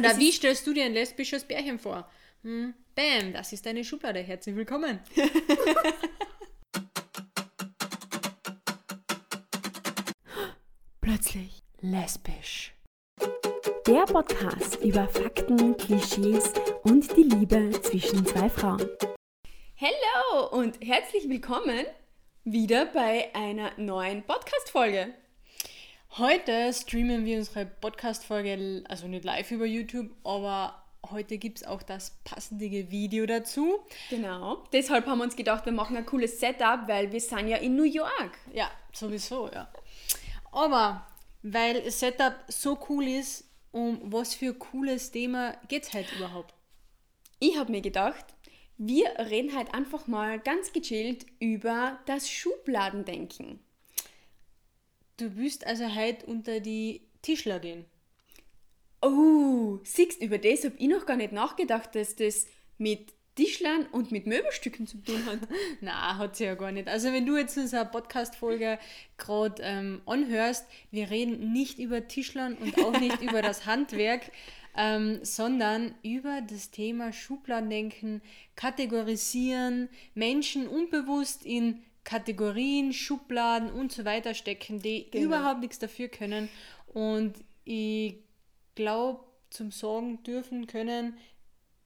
Oder wie stellst du dir ein lesbisches Bärchen vor? Hm, bam, das ist deine Schublade. Herzlich willkommen. Plötzlich lesbisch. Der Podcast über Fakten, Klischees und die Liebe zwischen zwei Frauen. Hallo und herzlich willkommen wieder bei einer neuen Podcast-Folge. Heute streamen wir unsere Podcast-Folge, also nicht live über YouTube, aber heute gibt es auch das passende Video dazu. Genau. Deshalb haben wir uns gedacht, wir machen ein cooles Setup, weil wir sind ja in New York. Ja, sowieso, ja. Aber weil Setup so cool ist, um was für ein cooles Thema geht es heute überhaupt? Ich habe mir gedacht, wir reden halt einfach mal ganz gechillt über das Schubladendenken. Du willst also heute unter die Tischler gehen. Oh, siehst über das habe ich noch gar nicht nachgedacht, dass das mit Tischlern und mit Möbelstücken zu tun hat. Na, hat sie ja gar nicht. Also wenn du jetzt unsere Podcast-Folge gerade ähm, anhörst, wir reden nicht über Tischlern und auch nicht über das Handwerk, ähm, sondern über das Thema Schubladendenken, kategorisieren, Menschen unbewusst in Kategorien, Schubladen und so weiter stecken, die genau. überhaupt nichts dafür können. Und ich glaube, zum Sagen dürfen können,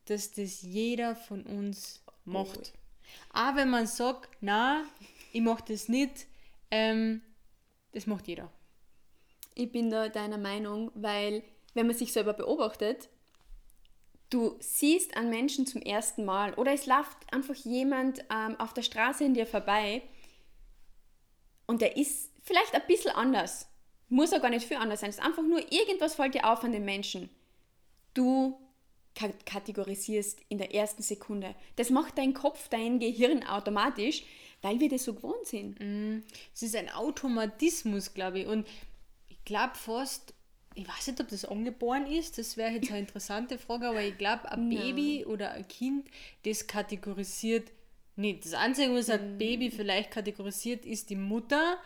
dass das jeder von uns macht. Oh. Auch wenn man sagt, na, ich mache das nicht, ähm, das macht jeder. Ich bin da deiner Meinung, weil wenn man sich selber beobachtet, du siehst einen Menschen zum ersten Mal oder es läuft einfach jemand ähm, auf der Straße in dir vorbei und der ist vielleicht ein bisschen anders. Muss auch gar nicht viel anders sein. Es ist einfach nur, irgendwas fällt dir auf an den Menschen. Du kategorisierst in der ersten Sekunde. Das macht dein Kopf, dein Gehirn automatisch, weil wir das so gewohnt sind. Mm, es ist ein Automatismus, glaube ich. Und ich glaube fast, ich weiß nicht, ob das angeboren ist, das wäre jetzt eine interessante Frage, aber ich glaube, ein Baby oder ein Kind, das kategorisiert nicht. Das Einzige, was ein mhm. Baby vielleicht kategorisiert, ist die Mutter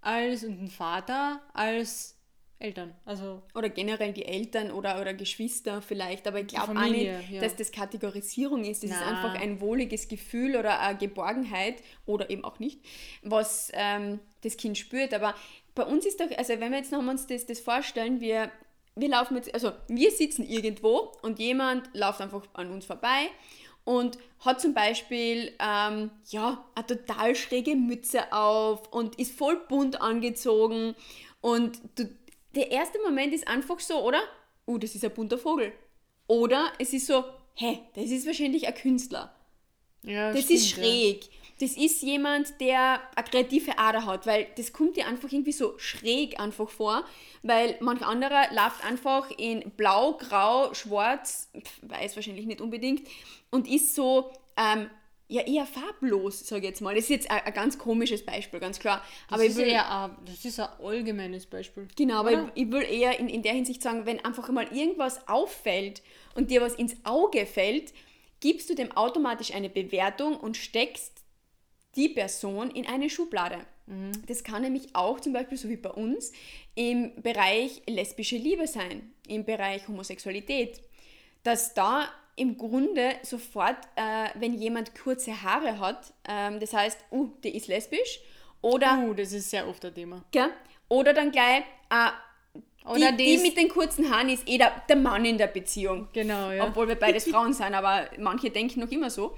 als und den Vater als Eltern. Also oder generell die Eltern oder, oder Geschwister vielleicht, aber ich glaube auch nicht, ja. dass das Kategorisierung ist. Das Na. ist einfach ein wohliges Gefühl oder eine Geborgenheit oder eben auch nicht, was ähm, das Kind spürt. Aber bei uns ist doch, also wenn wir jetzt noch uns das, das vorstellen, wir, wir laufen jetzt, also wir sitzen irgendwo und jemand läuft einfach an uns vorbei und hat zum Beispiel ähm, ja, eine total schräge Mütze auf und ist voll bunt angezogen und du, der erste Moment ist einfach so, oder? Uh, das ist ein bunter Vogel. Oder es ist so, hä, das ist wahrscheinlich ein Künstler. Ja, das stimmt, ist schräg. Ja. Das ist jemand, der eine kreative Ader hat, weil das kommt dir einfach irgendwie so schräg einfach vor, weil manch anderer läuft einfach in blau, grau, schwarz, weiß wahrscheinlich nicht unbedingt, und ist so ähm, ja eher farblos, sage ich jetzt mal. Das ist jetzt ein, ein, ganz komisches Beispiel, ganz klar. Das aber ist eher ein, das ist ein allgemeines Beispiel. Genau, aber ich, ich, will eher in, in der Hinsicht sagen, wenn einfach mal irgendwas auffällt und dir was ins Auge fällt, gibst du dem automatisch eine Bewertung und steckst die Person in eine Schublade. Mhm. Das kann nämlich auch zum Beispiel, so wie bei uns, im Bereich lesbische Liebe sein, im Bereich Homosexualität. Dass da im Grunde sofort, äh, wenn jemand kurze Haare hat, ähm, das heißt, uh, der ist lesbisch, oder. Uh, das ist sehr oft ein Thema. Gell? Oder dann gleich, äh, oder die, die, mit den kurzen Haaren ist eh der, der Mann in der Beziehung. Genau, ja. Obwohl wir beides Frauen sind, aber manche denken noch immer so.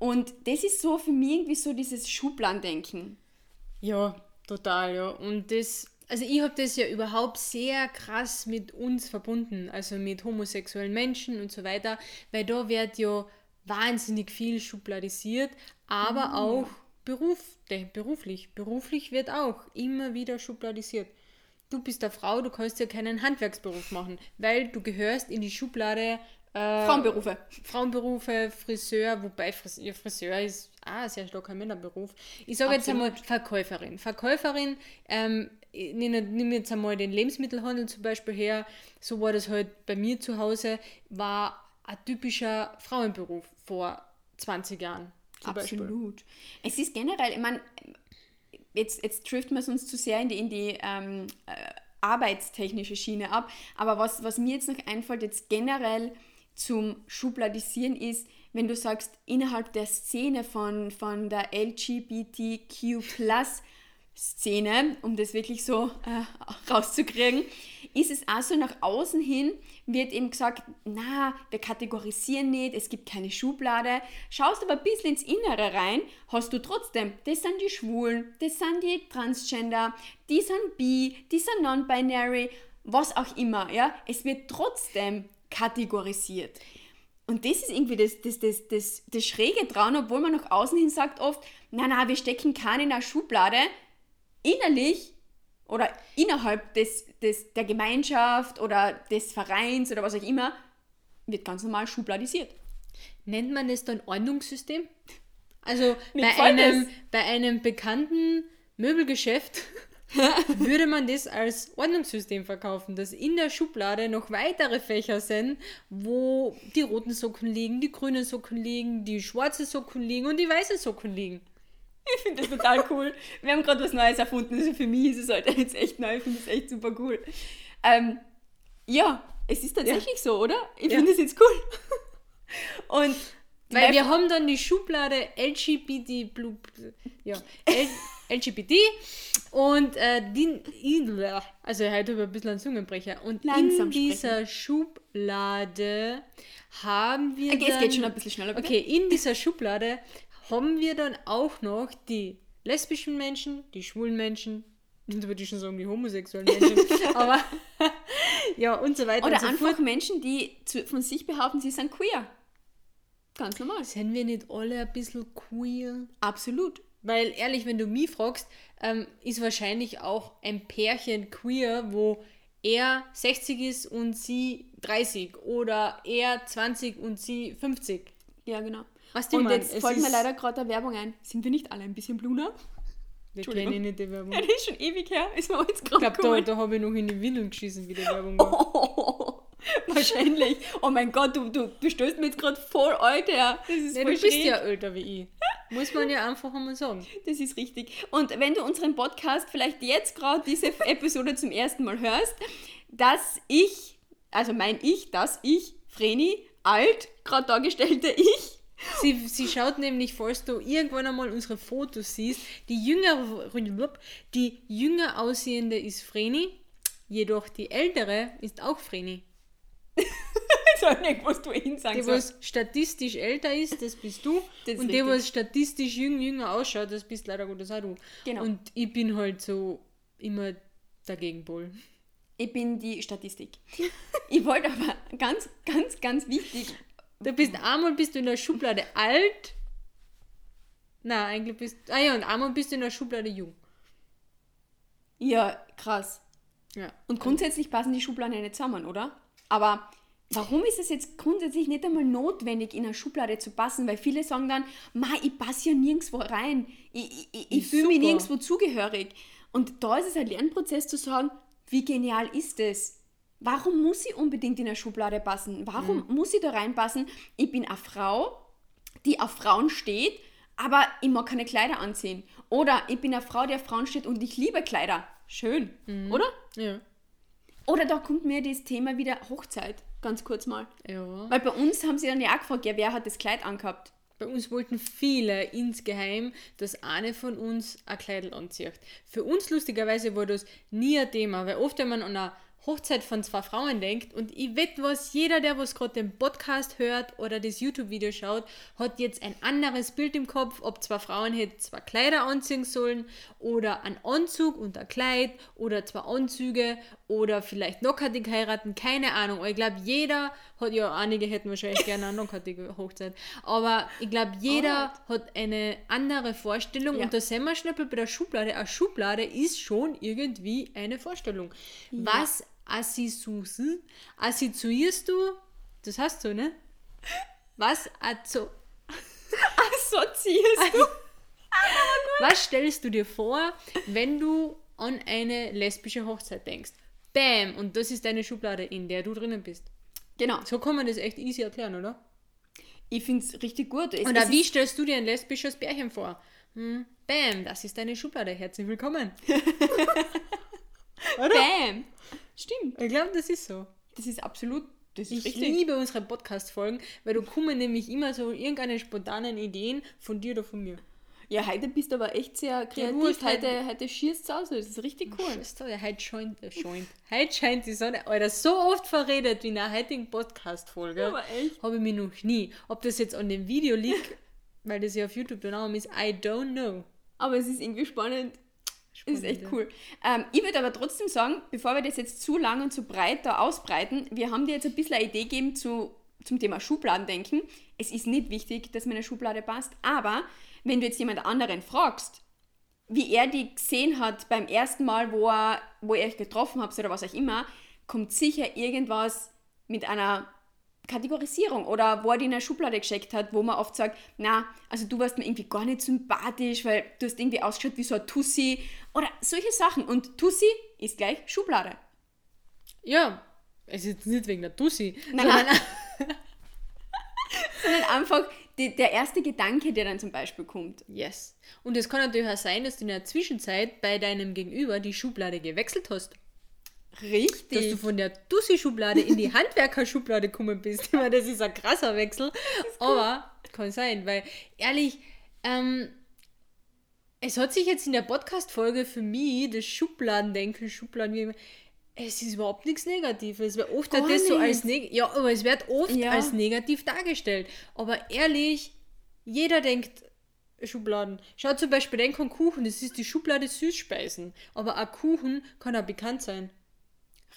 Und das ist so für mich irgendwie so dieses Schubladendenken. Ja, total, ja. Und das also ich habe das ja überhaupt sehr krass mit uns verbunden, also mit homosexuellen Menschen und so weiter, weil da wird ja wahnsinnig viel schubladisiert, aber mhm. auch Beruf, beruflich. Beruflich wird auch immer wieder schubladisiert. Du bist eine Frau, du kannst ja keinen Handwerksberuf machen, weil du gehörst in die Schublade äh, Frauenberufe. Frauenberufe, Friseur, wobei Friseur, Friseur ist ah, sehr stark ein Männerberuf. Ich sage jetzt einmal Verkäuferin. Verkäuferin, ähm, nimm jetzt einmal den Lebensmittelhandel zum Beispiel her, so war das halt bei mir zu Hause, war ein typischer Frauenberuf vor 20 Jahren. Absolut. Beispiel. Es ist generell, ich meine, jetzt, jetzt trifft man es uns zu sehr in die, in die ähm, äh, arbeitstechnische Schiene ab. Aber was, was mir jetzt noch einfällt, jetzt generell zum Schubladisieren ist, wenn du sagst, innerhalb der Szene von, von der LGBTQ Szene, um das wirklich so äh, rauszukriegen, ist es also nach außen hin, wird eben gesagt, na, wir kategorisieren nicht, es gibt keine Schublade. Schaust aber ein bisschen ins Innere rein, hast du trotzdem, das sind die Schwulen, das sind die Transgender, die sind bi, die sind non-binary, was auch immer, ja. Es wird trotzdem kategorisiert. Und das ist irgendwie das, das, das, das, das Schräge dran, obwohl man nach außen hin sagt oft, na, na, wir stecken keinen in eine Schublade. Innerlich oder innerhalb des, des, der Gemeinschaft oder des Vereins oder was auch immer, wird ganz normal schubladisiert. Nennt man das dann Ordnungssystem? Also bei einem, bei einem bekannten Möbelgeschäft würde man das als Ordnungssystem verkaufen, dass in der Schublade noch weitere Fächer sind, wo die roten Socken liegen, die grünen Socken liegen, die schwarzen Socken liegen und die weißen Socken liegen. Ich finde das total cool. Wir haben gerade was Neues erfunden. Also für mich ist es halt jetzt echt neu. Ich finde das echt super cool. Ähm, ja, es ist tatsächlich ja. so, oder? Ich ja. finde das jetzt cool. Und weil wir haben dann die Schublade LGBT, ja, LGBT und äh, die, also heute über ein bisschen ein Zungenbrecher. Und Langsam in dieser Schublade haben wir. Okay, dann, es geht schon ein bisschen schneller. Bitte. Okay, in dieser Schublade haben wir dann auch noch die lesbischen Menschen, die schwulen Menschen, und würde ich schon sagen, die homosexuellen Menschen, aber ja, und so weiter. Oder und so einfach fort. Menschen, die zu, von sich behaupten, sie sind queer. Ganz normal. Sind wir nicht alle ein bisschen queer? Absolut. Weil ehrlich, wenn du mich fragst, ähm, ist wahrscheinlich auch ein Pärchen queer, wo er 60 ist und sie 30 oder er 20 und sie 50. Ja, genau. Was die und mein, jetzt fällt mir leider gerade eine Werbung ein. Sind wir nicht alle ein bisschen Bluna? Wir kennen nicht die Werbung. Ja, das ist schon ewig her. Ist mir jetzt Ich glaube, da, da habe ich noch in die Windeln geschissen, wie die Werbung war. Oh, wahrscheinlich. Oh mein Gott, du, du, du stößt mir jetzt gerade voll alt her. Das ist nee, du bist ja älter wie ich. Muss man ja einfach einmal sagen. Das ist richtig. Und wenn du unseren Podcast vielleicht jetzt gerade diese Episode zum ersten Mal hörst, dass ich, also mein Ich, dass ich, Vreni, alt, gerade dargestellte Ich, Sie, sie schaut nämlich, falls du irgendwann einmal unsere Fotos siehst, die jüngere, die jünger aussehende ist Vreni, jedoch die ältere ist auch Vreni. so nicht, was du ihnen sagen Die, was statistisch älter ist, das bist du. Das und die, was statistisch jüng, jünger ausschaut, das bist leider Gottes auch du. Genau. Und ich bin halt so immer der Gegenpol. Ich bin die Statistik. ich wollte aber ganz, ganz, ganz wichtig Du bist einmal bist du in der Schublade alt. Na, eigentlich bist Ah ja, und einmal bist du in der Schublade jung. Ja, krass. Ja. Und grundsätzlich passen die Schubladen nicht zusammen, oder? Aber warum ist es jetzt grundsätzlich nicht einmal notwendig, in eine Schublade zu passen? Weil viele sagen dann, ma, ich passe ja nirgendwo rein. Ich, ich, ich fühle mich nirgendwo zugehörig. Und da ist es ein Lernprozess zu sagen, wie genial ist es? Warum muss ich unbedingt in eine Schublade passen? Warum mhm. muss ich da reinpassen? Ich bin eine Frau, die auf Frauen steht, aber ich mag keine Kleider anziehen. Oder ich bin eine Frau, die auf Frauen steht und ich liebe Kleider. Schön, mhm. oder? Ja. Oder da kommt mir das Thema wieder Hochzeit, ganz kurz mal. Ja. Weil bei uns haben sie dann ja auch gefragt, ja, wer hat das Kleid angehabt? Bei uns wollten viele insgeheim, dass eine von uns ein Kleid anzieht. Für uns lustigerweise war das nie ein Thema, weil oft, wenn man an einer Hochzeit von zwei Frauen denkt und ich wette was, jeder, der was gerade den Podcast hört oder das YouTube-Video schaut, hat jetzt ein anderes Bild im Kopf, ob zwei Frauen hätten zwei Kleider anziehen sollen oder ein Anzug und ein Kleid oder zwei Anzüge oder vielleicht Nockartig heiraten, keine Ahnung. Ich glaube, jeder hat, ja, einige hätten wahrscheinlich gerne eine Nockartige Hochzeit, aber ich glaube, jeder oh. hat eine andere Vorstellung ja. und da sind wir schnell bei der Schublade. Eine Schublade ist schon irgendwie eine Vorstellung. Ja. Was assisusen, assoziierst du, das hast du, ne? Was also, assoziierst du? Was stellst du dir vor, wenn du an eine lesbische Hochzeit denkst? Bam! Und das ist deine Schublade, in der du drinnen bist. Genau. So kann man das echt easy erklären, oder? Ich finde es richtig gut. Es, oder wie stellst du dir ein lesbisches Bärchen vor? Hm, bam, das ist deine Schublade. Herzlich willkommen. Oder? Bam. Stimmt. Ich glaube, das ist so. Das ist absolut das ich richtig. liebe unsere Podcast-Folgen, weil du kommen nämlich immer so irgendeine spontanen Ideen von dir oder von mir. Ja, heute bist du aber echt sehr kreativ. Ja, heute, heute schießt es aus, das ist richtig cool. Schießt heute scheint, äh, scheint. heute scheint die Sonne. Alter, so oft verredet wie in der heutigen Podcast-Folge. Aber echt. Habe ich mich noch nie. Ob das jetzt an dem Video liegt, weil das ja auf YouTube der Name ist, I don't know. Aber es ist irgendwie spannend. Spannend, ist echt cool. Ähm, ich würde aber trotzdem sagen, bevor wir das jetzt zu lang und zu breit da ausbreiten, wir haben dir jetzt ein bisschen eine Idee gegeben zu, zum Thema Schubladendenken. Es ist nicht wichtig, dass meine Schublade passt, aber wenn du jetzt jemand anderen fragst, wie er die gesehen hat beim ersten Mal, wo, er, wo ihr euch getroffen habt oder was auch immer, kommt sicher irgendwas mit einer Kategorisierung oder wo er die in eine Schublade geschickt hat, wo man oft sagt, na, also du warst mir irgendwie gar nicht sympathisch, weil du hast irgendwie ausgeschaut wie so ein Tussi oder solche Sachen. Und Tussi ist gleich Schublade. Ja, es ist nicht wegen der Tussi, nein, sondern, sondern einfach die, der erste Gedanke, der dann zum Beispiel kommt. Yes. Und es kann natürlich auch sein, dass du in der Zwischenzeit bei deinem Gegenüber die Schublade gewechselt hast. Richtig. Dass du von der Dussi-Schublade in die Handwerker-Schublade gekommen bist. Ich meine, das ist ein krasser Wechsel. Aber kann sein, weil ehrlich, ähm, es hat sich jetzt in der Podcast-Folge für mich das Schubladendenken, Schubladen, es ist überhaupt nichts Negatives. Weil oft Gar das so als neg ja, aber es wird oft ja. als negativ dargestellt. Aber ehrlich, jeder denkt, Schubladen. Schau zum Beispiel, denk an Kuchen, das ist die Schublade Süßspeisen. Aber ein Kuchen kann auch bekannt sein.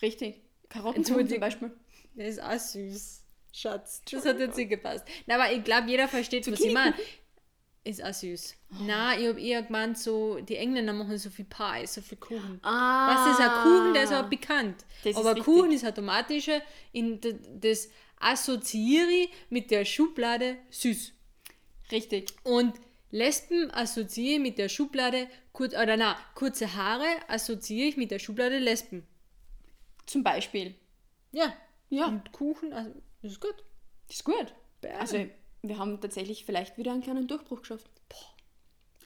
Richtig. Karottenkuchen zum Beispiel. Der ist auch süß. Schatz, das hat jetzt nicht gepasst. Na, aber ich glaube, jeder versteht, was ich meine. Ist auch süß. Oh. Na, ich habe eher gemeint, so, die Engländer machen so viel Pie, so viel Kuchen. Ah. Was ist ein Kuchen, der ist auch bekannt. Das aber Kuchen ist automatische, in das assoziiere ich mit der Schublade süß. Richtig. Und Lesben assoziiere ich mit der Schublade, kurz, oder na, kurze Haare assoziiere ich mit der Schublade Lesben. Zum Beispiel. Ja. Ja. Und Kuchen, also, das ist gut. Das ist gut. Bam. Also, wir haben tatsächlich vielleicht wieder einen kleinen Durchbruch geschafft. Boah.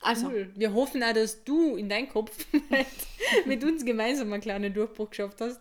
Also. Cool. Wir hoffen auch, dass du in deinem Kopf mit uns gemeinsam einen kleinen Durchbruch geschafft hast.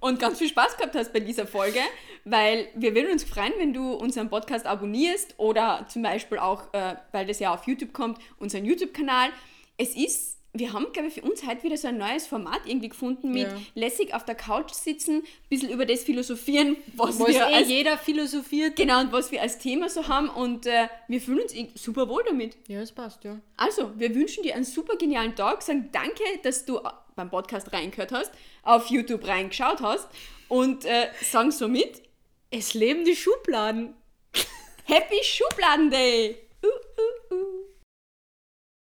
Und ganz viel Spaß gehabt hast bei dieser Folge, weil wir würden uns freuen, wenn du unseren Podcast abonnierst oder zum Beispiel auch, äh, weil das ja auf YouTube kommt, unseren YouTube-Kanal. Es ist wir haben, glaube ich, für uns heute wieder so ein neues Format irgendwie gefunden mit ja. lässig auf der Couch sitzen, ein bisschen über das philosophieren, was, was wir eh als, jeder philosophiert. Genau, und was wir als Thema so haben und äh, wir fühlen uns super wohl damit. Ja, es passt, ja. Also, wir wünschen dir einen super genialen Tag, sagen danke, dass du beim Podcast reingehört hast, auf YouTube reingeschaut hast und äh, sagen somit, es leben die Schubladen. Happy Schubladen Day!